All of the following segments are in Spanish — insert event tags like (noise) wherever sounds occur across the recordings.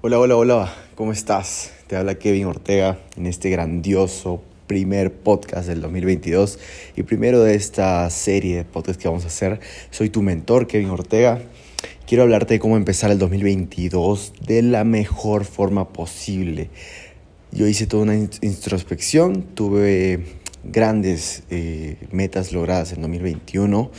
Hola, hola, hola, ¿cómo estás? Te habla Kevin Ortega en este grandioso primer podcast del 2022 y primero de esta serie de podcasts que vamos a hacer. Soy tu mentor, Kevin Ortega. Quiero hablarte de cómo empezar el 2022 de la mejor forma posible. Yo hice toda una introspección, tuve grandes eh, metas logradas en 2021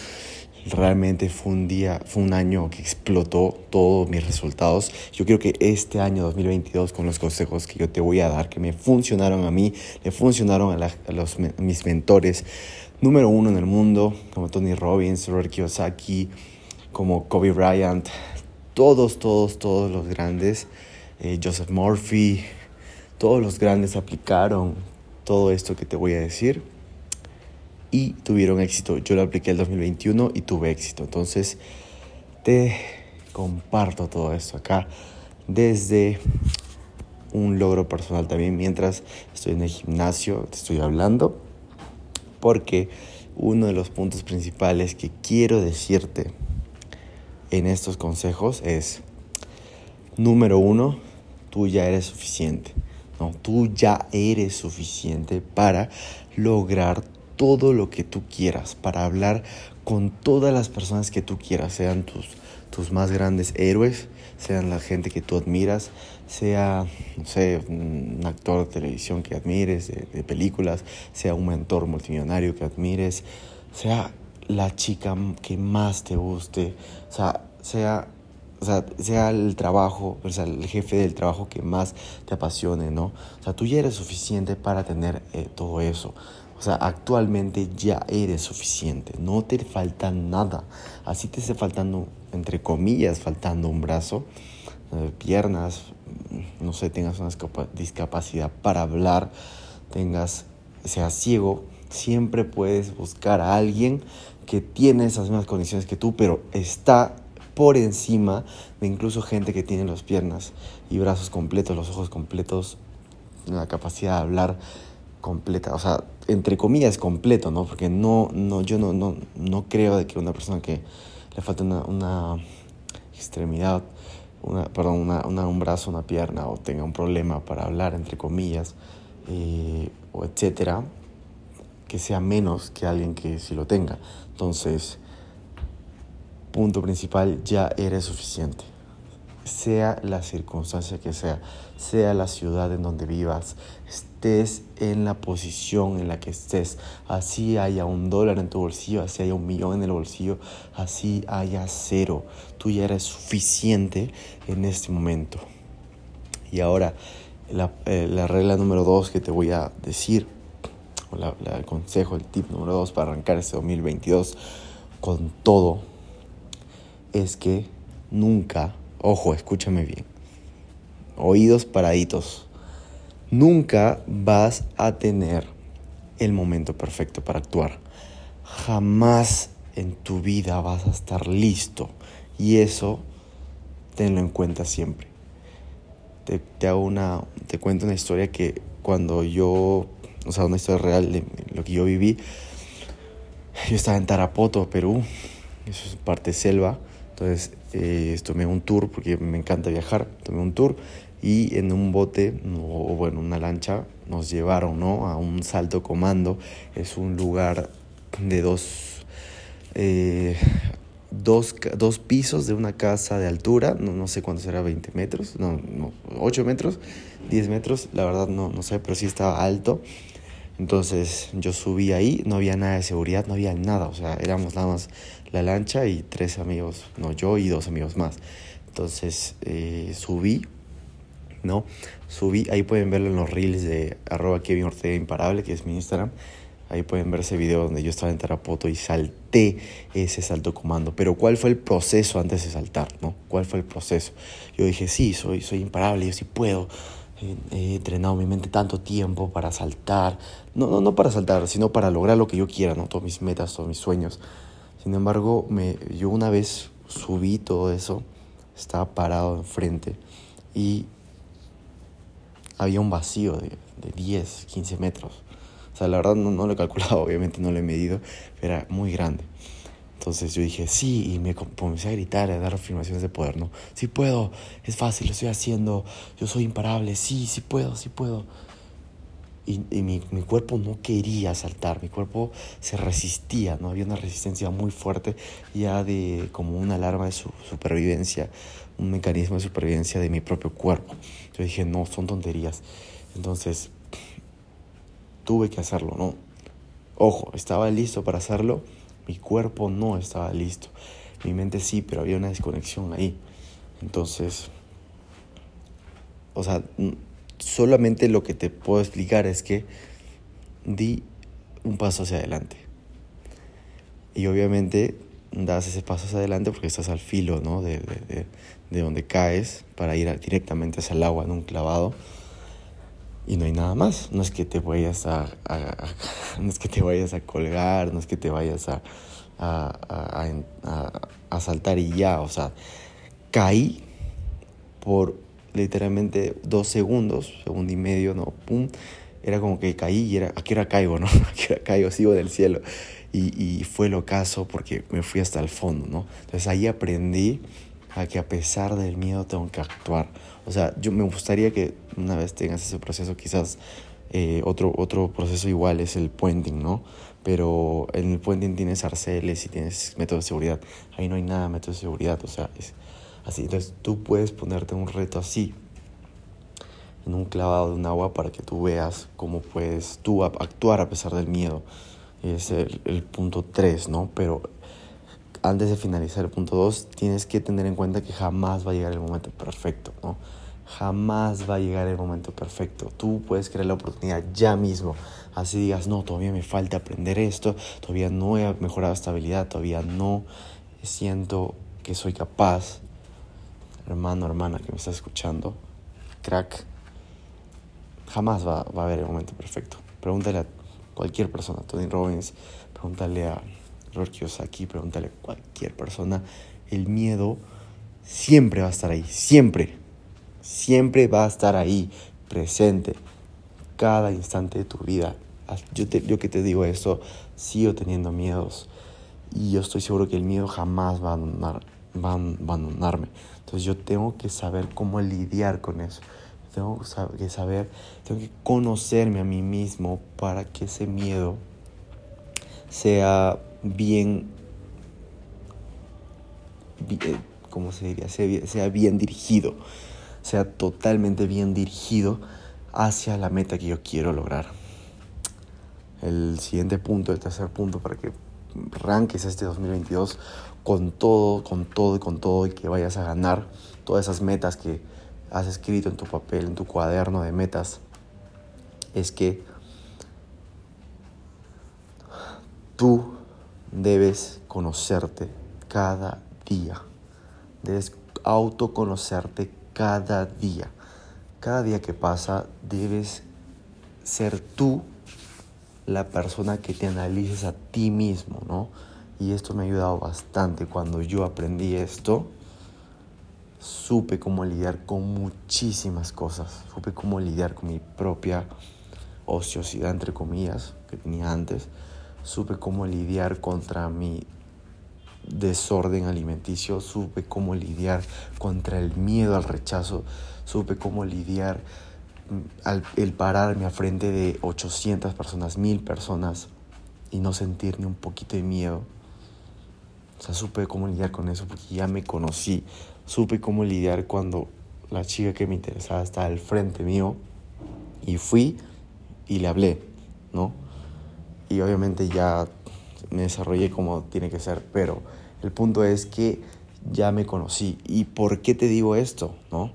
realmente fue un día, fue un año que explotó todos mis resultados. Yo creo que este año 2022 con los consejos que yo te voy a dar, que me funcionaron a mí, le funcionaron a, los, mis mentores, número uno en el mundo, como Tony Robbins, Robert Kiyosaki, como Kobe Bryant, todos, todos, todos los grandes, eh, Joseph Murphy, todos los grandes aplicaron todo esto que te voy a decir y tuvieron éxito. Yo lo apliqué el 2021 y tuve éxito. Entonces, te comparto todo esto acá desde un logro personal también mientras estoy en el gimnasio, te estoy hablando, porque uno de los puntos principales que quiero decirte en estos consejos es, número uno, tú ya eres suficiente. No, tú ya eres suficiente para lograr todo lo que tú quieras, para hablar con todas las personas que tú quieras, sean tus, tus más grandes héroes, sean la gente que tú admiras, sea, no sé, un actor de televisión que admires, de, películas, sea un mentor multimillonario que admires, sea la chica que más te guste, o sea, sea, sea el trabajo, o sea, el jefe del trabajo que más te apasione, ¿no? O sea, tú ya eres suficiente para tener eh, todo eso. O sea, actualmente ya eres suficiente, no te falta nada. Así te esté faltando, entre comillas, faltando un brazo, eh, piernas, mm, no sé, tengas una discapacidad para hablar, tengas, seas ciego, siempre puedes buscar a alguien que tiene esas mismas condiciones que tú, pero está por encima de incluso gente que tiene las piernas y brazos completos, los ojos completos, la capacidad de hablar completa, o sea, entre comillas completo, ¿no? Porque no, no, yo no, no, no creo de que una persona que le falta una, una extremidad, una, perdón, una, una, un brazo, una pierna, o tenga un problema para hablar, entre comillas, eh, o etcétera, que sea menos que alguien que sí lo tenga. Entonces, punto principal, ya eres suficiente sea la circunstancia que sea, sea la ciudad en donde vivas, estés en la posición en la que estés, así haya un dólar en tu bolsillo, así haya un millón en el bolsillo, así haya cero, tú ya eres suficiente en este momento. Y ahora, la, eh, regla número dos que te voy a decir, o el consejo, el tip número dos para arrancar este 2022 con todo, es que nunca Ojo, escúchame bien. Oídos paraditos. Nunca vas a tener el momento perfecto para actuar. Jamás en tu vida vas a estar listo. Y eso tenlo en cuenta siempre. Te, hago una, te cuento una historia que cuando yo, o sea, una historia real de lo que yo viví. Yo estaba en Tarapoto, Perú. Eso es parte selva. Entonces eh, tomé un tour, porque me encanta viajar, tomé un tour y en un bote, o bueno, una lancha, nos llevaron ¿no? a un salto comando. Es un lugar de dos, eh, dos, dos, pisos de una casa de altura, no, no sé cuánto será, 20 metros, no, no, 8 metros, 10 metros, la verdad no, no sé, pero sí estaba alto. Entonces yo subí ahí, no había nada de seguridad, no había nada, o sea, éramos nada más la lancha y tres amigos, no yo y dos amigos más. Entonces eh, subí, ¿no? Subí, ahí pueden verlo en los reels de arroba Kevin Ortega Imparable, que es mi Instagram. Ahí pueden ver ese video donde yo estaba en Tarapoto y salté ese salto comando. Pero ¿cuál fue el proceso antes de saltar? ¿no? ¿Cuál fue el proceso? Yo dije, sí, soy, soy imparable, yo sí puedo he entrenado mi mente tanto tiempo para saltar, no, no, no para saltar, sino para lograr lo que yo quiera, ¿no? todas mis metas, todos mis sueños. Sin embargo, me, yo una vez subí todo eso, estaba parado enfrente y había un vacío de, de 10, 15 metros. O sea, la verdad no, no lo he calculado, (laughs) obviamente no lo he medido, pero era muy grande. Entonces yo dije, sí, y me comencé a gritar, a dar afirmaciones de poder, ¿no? Sí puedo, es fácil, lo estoy haciendo, yo soy imparable, sí, sí puedo, sí puedo. Y, mi, mi, cuerpo no quería saltar, mi cuerpo se resistía, ¿no? Había una resistencia muy fuerte ya de como una alarma de su, supervivencia, un mecanismo de supervivencia de mi propio cuerpo. Yo dije, no, son tonterías. Entonces, tuve que hacerlo, ¿no? Ojo, estaba listo para hacerlo, mi cuerpo no estaba listo. Mi mente sí, pero había una desconexión ahí. Entonces, o sea, solamente lo que te puedo explicar es que di un paso hacia adelante. Y obviamente das ese paso hacia adelante porque estás al filo ¿no? de, de, de donde caes para ir directamente hacia el agua en un clavado y no hay nada más. No es que te vayas a, (laughs) no es que te vayas a colgar, no es que te vayas a, a, a, saltar y ya. O sea, caí por literalmente dos segundos, segundo y medio, no, pum. Era como que caí y era, aquí era caigo, ¿no? (laughs) Aquí era caigo, sigo del cielo. Y, y fue lo caso porque me fui hasta el fondo, ¿no? Entonces ahí aprendí a que a pesar del miedo tengo que actuar. O sea, yo me gustaría que una vez tengas ese proceso, quizás eh, otro, otro proceso igual es el puenting, ¿no? Pero en el puenting tienes arceles y tienes métodos de seguridad. Ahí no hay nada de método de seguridad, o sea, es así. Entonces tú puedes ponerte un reto así, en un clavado de un agua para que tú veas cómo puedes tú actuar a pesar del miedo. Es el, el punto 3, ¿no? Pero antes de finalizar el punto 2, tienes que tener en cuenta que jamás va a llegar el momento perfecto, ¿no? Jamás va a llegar el momento perfecto. Tú puedes crear la oportunidad ya mismo. Así digas, no, todavía me falta aprender esto, todavía no he mejorado esta habilidad, todavía no siento que soy capaz. Hermano, hermana que me está escuchando, crack, jamás va, a haber el momento perfecto. Pregúntale a cualquier persona, Tony Robbins, pregúntale a aquí pregúntale a cualquier persona, el miedo siempre va a estar ahí, siempre, siempre va a estar ahí, presente, cada instante de tu vida. Yo, yo que te digo esto, sigo teniendo miedos y yo estoy seguro que el miedo jamás va a, va a abandonarme. Entonces yo tengo que saber cómo lidiar con eso. Tengo que saber, tengo que conocerme a mí mismo para que ese miedo sea bien, eh, ¿cómo se diría? Sea, bien dirigido, sea totalmente bien dirigido hacia la meta que yo quiero lograr. El siguiente punto, el tercer punto, para que arranques este 2022 con todo, con todo y con todo y que vayas a ganar todas esas metas que has escrito en tu papel, en tu cuaderno de metas, es que tú debes conocerte cada día. Debes autoconocerte cada día. Cada día que pasa debes ser tú la persona que te analices a ti mismo, ¿no? Y esto me ha ayudado bastante. Cuando yo aprendí esto, supe cómo lidiar con muchísimas cosas. Supe cómo lidiar con mi propia ociosidad, entre comillas, que tenía antes supe cómo lidiar contra mi desorden alimenticio, supe cómo lidiar contra el miedo al rechazo, supe cómo lidiar al el pararme a frente de 800 personas, 1000 personas y no sentir ni un poquito de miedo. O sea, supe cómo lidiar con eso porque ya me conocí. Supe cómo lidiar cuando la chica que me interesaba estaba al frente mío y fui y le hablé, ¿no? y obviamente ya me desarrollé como tiene que ser, pero el punto es que ya me conocí. ¿Y por qué te digo esto? ¿No?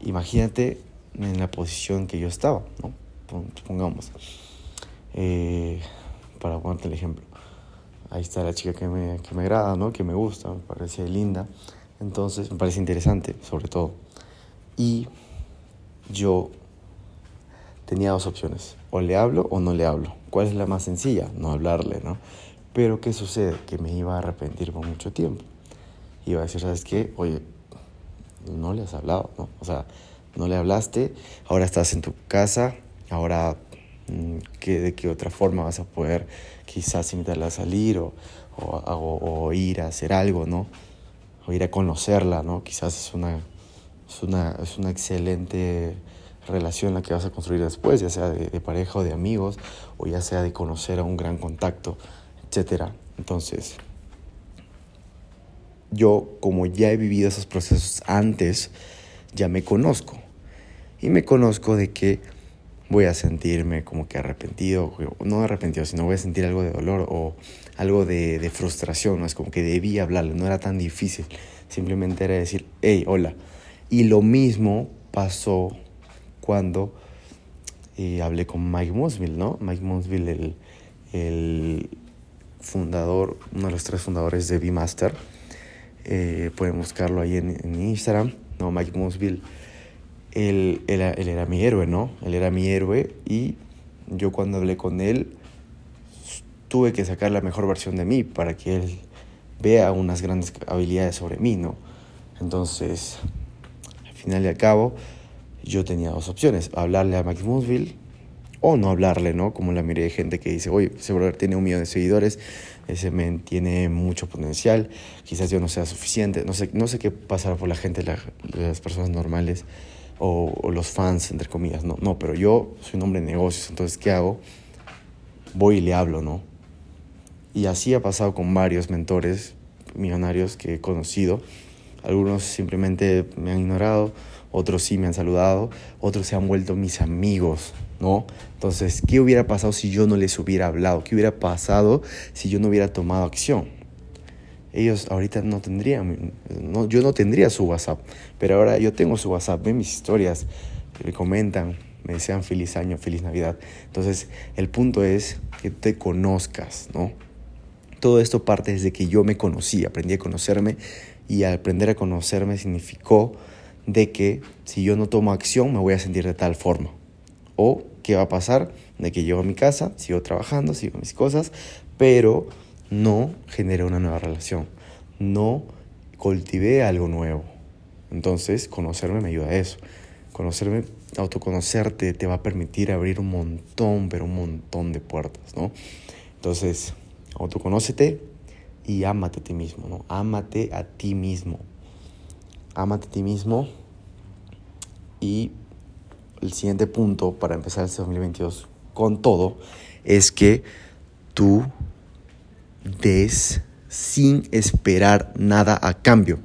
Imagínate en la posición que yo estaba, ¿no? Supongamos. Eh, para ponerte el ejemplo. Ahí está la chica que me, que me agrada, ¿no? Que me gusta, me parece linda. Entonces, me parece interesante, sobre todo. Y yo tenía dos opciones. O le hablo o no le hablo. ¿Cuál es la más sencilla? No hablarle, ¿no? Pero ¿qué sucede? Que me iba a arrepentir por mucho tiempo. Iba a decir, ¿sabes qué? Oye, no le has hablado, ¿no? O sea, no le hablaste, ahora estás en tu casa, ahora mm, que de qué otra forma vas a poder quizás invitarla a salir o, ir a hacer algo, ¿no? O ir a conocerla, ¿no? Quizás es una, es una, es una excelente relación la que vas a construir después, ya sea de, de, pareja o de amigos, o ya sea de conocer a un gran contacto, etc. Entonces, yo como ya he vivido esos procesos antes, ya me conozco. Y me conozco de que voy a sentirme como que arrepentido, no arrepentido, sino voy a sentir algo de dolor o algo de, de frustración, ¿no? es como que debí hablarle, no era tan difícil, simplemente era decir, hey, hola. Y lo mismo pasó cuando eh, hablé con Mike Mosville, ¿no? Mike Mosville, el, el fundador, uno de los tres fundadores de V-Master. Eh, pueden buscarlo ahí en, en Instagram, ¿no? Mike Mosville él, él, era mi héroe, ¿no? Él era mi héroe y yo cuando hablé con él tuve que sacar la mejor versión de mí para que él vea unas grandes habilidades sobre mí, ¿no? Entonces, al final y al cabo, yo tenía dos opciones, hablarle a Max Moonsville o no hablarle, ¿no? Como la mayoría de gente que dice, oye, ese brother tiene un millón de seguidores, ese men tiene mucho potencial, quizás yo no sea suficiente, no sé, no sé qué pasará por la gente, las personas normales o, los fans, entre comillas, no, no, pero yo soy un hombre de negocios, entonces, ¿qué hago? Voy y le hablo, ¿no? Y así ha pasado con varios mentores millonarios que he conocido. Algunos simplemente me han ignorado, otros sí me han saludado, otros se han vuelto mis amigos, ¿no? Entonces, ¿qué hubiera pasado si yo no les hubiera hablado? ¿Qué hubiera pasado si yo no hubiera tomado acción? Ellos ahorita no tendrían, no, yo no tendría su WhatsApp, pero ahora yo tengo su WhatsApp, ven mis historias, me comentan, me desean feliz año, feliz Navidad. Entonces, el punto es que te conozcas, ¿no? Todo esto parte desde que yo me conocí, aprendí a conocerme y al aprender a conocerme significó de que si yo no tomo acción me voy a sentir de tal forma. O qué va a pasar de que llego a mi casa, sigo trabajando, sigo mis cosas, pero no generé una nueva relación, no cultivé algo nuevo. Entonces, conocerme me ayuda a eso. Conocerme, autoconocerte te va a permitir abrir un montón, pero un montón de puertas, ¿no? Entonces, autoconócete y ámate a ti mismo, ¿no? Ámate a ti mismo. Ámate a ti mismo. Y el siguiente punto para empezar este 2022 con todo es que tú des sin esperar nada a cambio.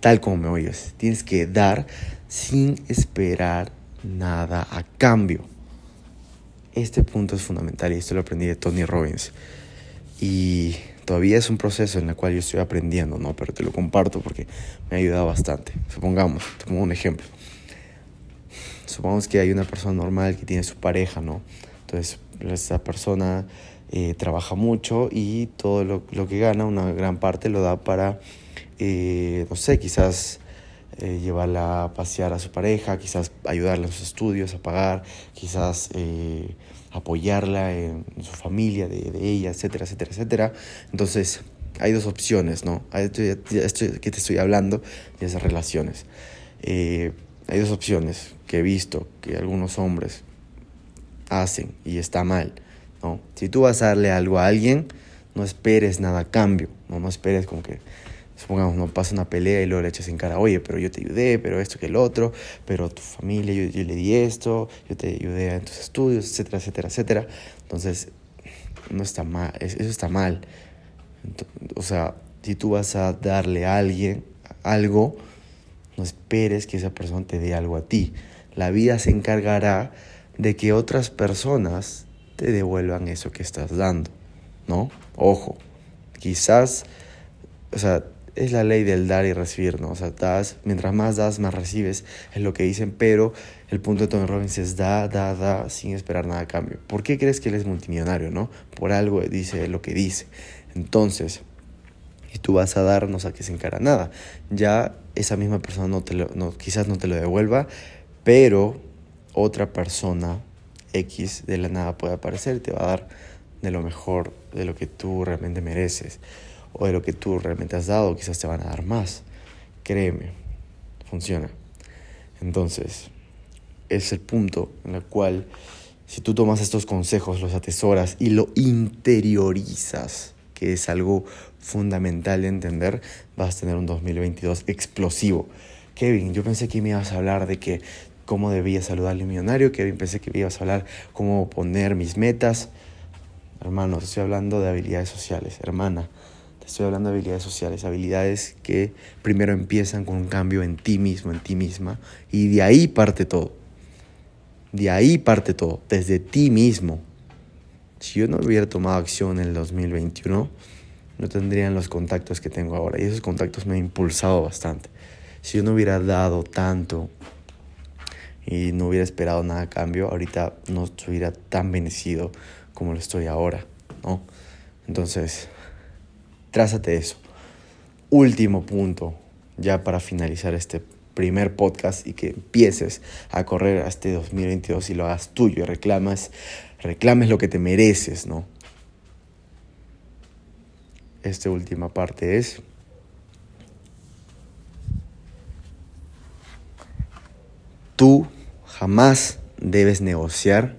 Tal como me oyes, tienes que dar sin esperar nada a cambio. Este punto es fundamental y esto lo aprendí de Tony Robbins. Y todavía es un proceso en el cual yo estoy aprendiendo, ¿no? Pero te lo comparto porque me ha ayudado bastante. Supongamos, te un ejemplo. Supongamos que hay una persona normal que tiene su pareja, ¿no? Entonces, esa persona eh, trabaja mucho y todo lo, que gana, una gran parte lo da para, eh, no sé, quizás eh, llevarla a pasear a su pareja, quizás ayudarla en sus estudios, a pagar, quizás apoyarla en, su familia, de, de, ella, etcétera, etcétera, etcétera. Entonces, hay dos opciones, ¿no? Esto, esto que te estoy hablando de esas relaciones. hay dos opciones que he visto que algunos hombres hacen y está mal. ¿No? Si tú vas a darle algo a alguien, no esperes nada a cambio, no, no esperes como que, supongamos, no pasa una pelea y luego le echas en cara, oye, pero yo te ayudé, pero esto que el otro, pero tu familia, yo, yo le di esto, yo te ayudé en tus estudios, etcétera, etcétera, etcétera. Entonces, no está mal, eso está mal. o sea, si tú vas a darle a alguien algo, no esperes que esa persona te dé algo a ti. La vida se encargará de que otras personas te devuelvan eso que estás dando, ¿no? Ojo, quizás, o sea, es la ley del dar y recibir, ¿no? O sea, das, mientras más das, más recibes, es lo que dicen, pero el punto de Tony Robbins es da, da, da, sin esperar nada a cambio. ¿Por qué crees que él es multimillonario, no? Por algo dice lo que dice. Entonces, y tú vas a dar, no saques en cara nada. Ya esa misma persona no te lo, no, quizás no te lo devuelva, pero otra persona X de la nada puede aparecer, te va a dar de lo mejor, de lo que tú realmente mereces, o de lo que tú realmente has dado, quizás te van a dar más. Créeme, funciona. Entonces, es el punto en el cual si tú tomas estos consejos, los atesoras y lo interiorizas, que es algo fundamental de entender, vas a tener un 2022 explosivo. Kevin, yo pensé que me ibas a hablar de que cómo debía saludarle a un millonario, Kevin, pensé que ibas a hablar cómo poner mis metas. Hermano, te estoy hablando de habilidades sociales, hermana. Te estoy hablando de habilidades sociales, habilidades que primero empiezan con un cambio en ti mismo, en ti misma, y de ahí parte todo. De ahí parte todo, desde ti mismo. Si yo no hubiera tomado acción en el 2021, no tendrían los contactos que tengo ahora. Y esos contactos me han impulsado bastante. Si yo no hubiera dado tanto y no hubiera esperado nada a cambio, ahorita no estuviera tan bendecido como lo estoy ahora, ¿no? Entonces, trázate eso. Último punto, ya para finalizar este primer podcast y que empieces a correr a este 2022 y lo hagas tuyo y reclamas, reclames lo que te mereces, ¿no? Esta última parte es tú jamás debes negociar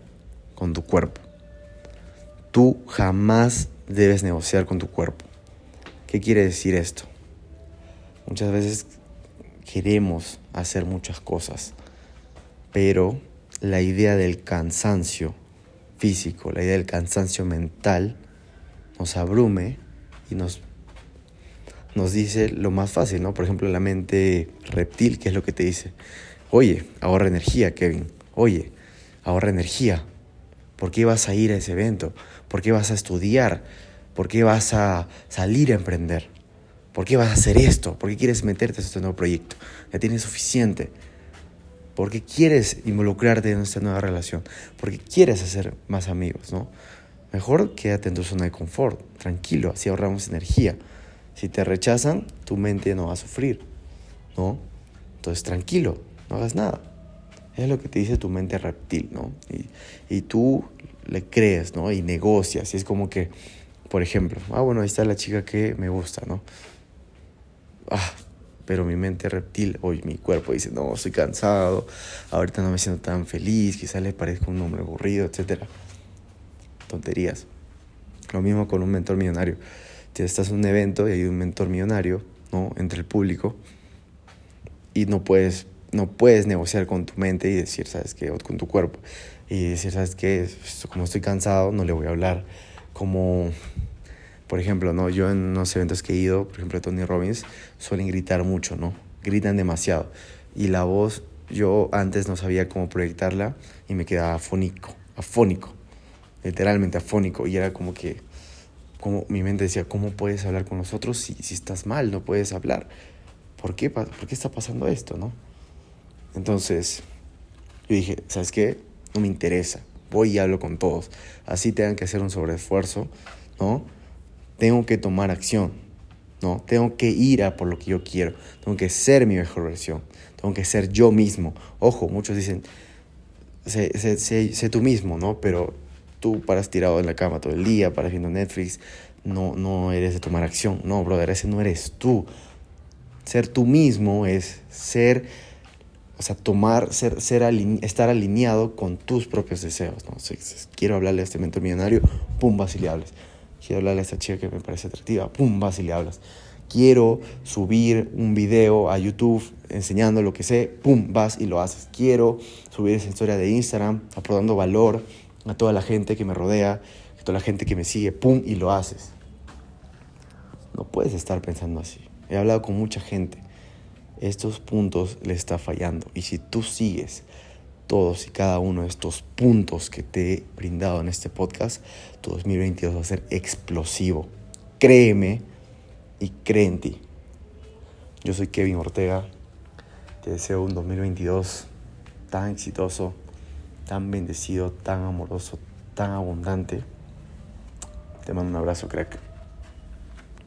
con tu cuerpo. Tú jamás debes negociar con tu cuerpo. ¿Qué quiere decir esto? Muchas veces queremos hacer muchas cosas, pero la idea del cansancio físico, la idea del cansancio mental, nos abrume y nos, nos dice lo más fácil, ¿no? Por ejemplo, la mente reptil, ¿qué es lo que te dice? Oye, ahorra energía, Kevin. Oye, ahorra energía. ¿Por qué vas a ir a ese evento? ¿Por qué vas a estudiar? ¿Por qué vas a salir a emprender? ¿Por qué vas a hacer esto? ¿Por qué quieres meterte en este nuevo proyecto? Ya tienes suficiente. ¿Por qué quieres involucrarte en esta nueva relación? ¿Por qué quieres hacer más amigos, ¿no? Mejor quédate en tu zona de confort, tranquilo, así ahorramos energía. Si te rechazan, tu mente no va a sufrir, ¿no? Entonces tranquilo, no hagas nada. Es lo que te dice tu mente reptil, ¿no? Y, y tú le crees, ¿no? Y negocias. Y es como que, por ejemplo, ah, bueno, ahí está la chica que me gusta, ¿no? ah, pero mi mente reptil, hoy mi cuerpo dice, no, estoy cansado, ahorita no me siento tan feliz, quizás le parezca un hombre aburrido, etc. Tonterías. Lo mismo con un mentor millonario. Si estás en un evento y hay un mentor millonario, ¿no? Entre el público, y no puedes, no puedes negociar con tu mente y decir, ¿sabes qué? O con tu cuerpo. Y decir, ¿sabes qué? Como estoy cansado, no le voy a hablar. Como por ejemplo, ¿no? Yo en unos eventos que he ido, por ejemplo, Tony Robbins, suelen gritar mucho, ¿no? Gritan demasiado. Y la voz, yo antes no sabía cómo proyectarla y me quedaba afónico, afónico, literalmente afónico. Y era como que, como mi mente decía, ¿cómo puedes hablar con nosotros si, si estás mal? No puedes hablar. ¿Por qué, ¿Por qué está pasando esto, no? Entonces, yo dije, ¿sabes qué? No me interesa. Voy y hablo con todos. Así tengan que hacer un sobreesfuerzo, ¿no? tengo que tomar acción, ¿no? Tengo que ir a por lo que yo quiero, tengo que ser mi mejor versión, tengo que ser yo mismo. Ojo, muchos dicen, sé, sé, sé, tú mismo, ¿no? Pero tú paras tirado en la cama todo el día, paras viendo Netflix, no, no eres de tomar acción. No, brother, ese no eres tú. Ser tú mismo es ser, o sea, tomar, ser, ser estar alineado con tus propios deseos, ¿no? quiero hablarle a este mentor millonario, pum, vas y le hables quiero hablarle a esta chica que me parece atractiva, pum, vas y le hablas. Quiero subir un video a YouTube enseñando lo que sé, pum, vas y lo haces. Quiero subir esa historia de Instagram aportando valor a toda la gente que me rodea, a toda la gente que me sigue, pum, y lo haces. No puedes estar pensando así. He hablado con mucha gente. Estos puntos le está fallando. Y si tú sigues todos y cada uno de estos puntos que te he brindado en este podcast, tu 2022 va a ser explosivo. Créeme y cree en ti. Yo soy Kevin Ortega. Te deseo un 2022 tan exitoso, tan bendecido, tan amoroso, tan abundante. Te mando un abrazo, crack.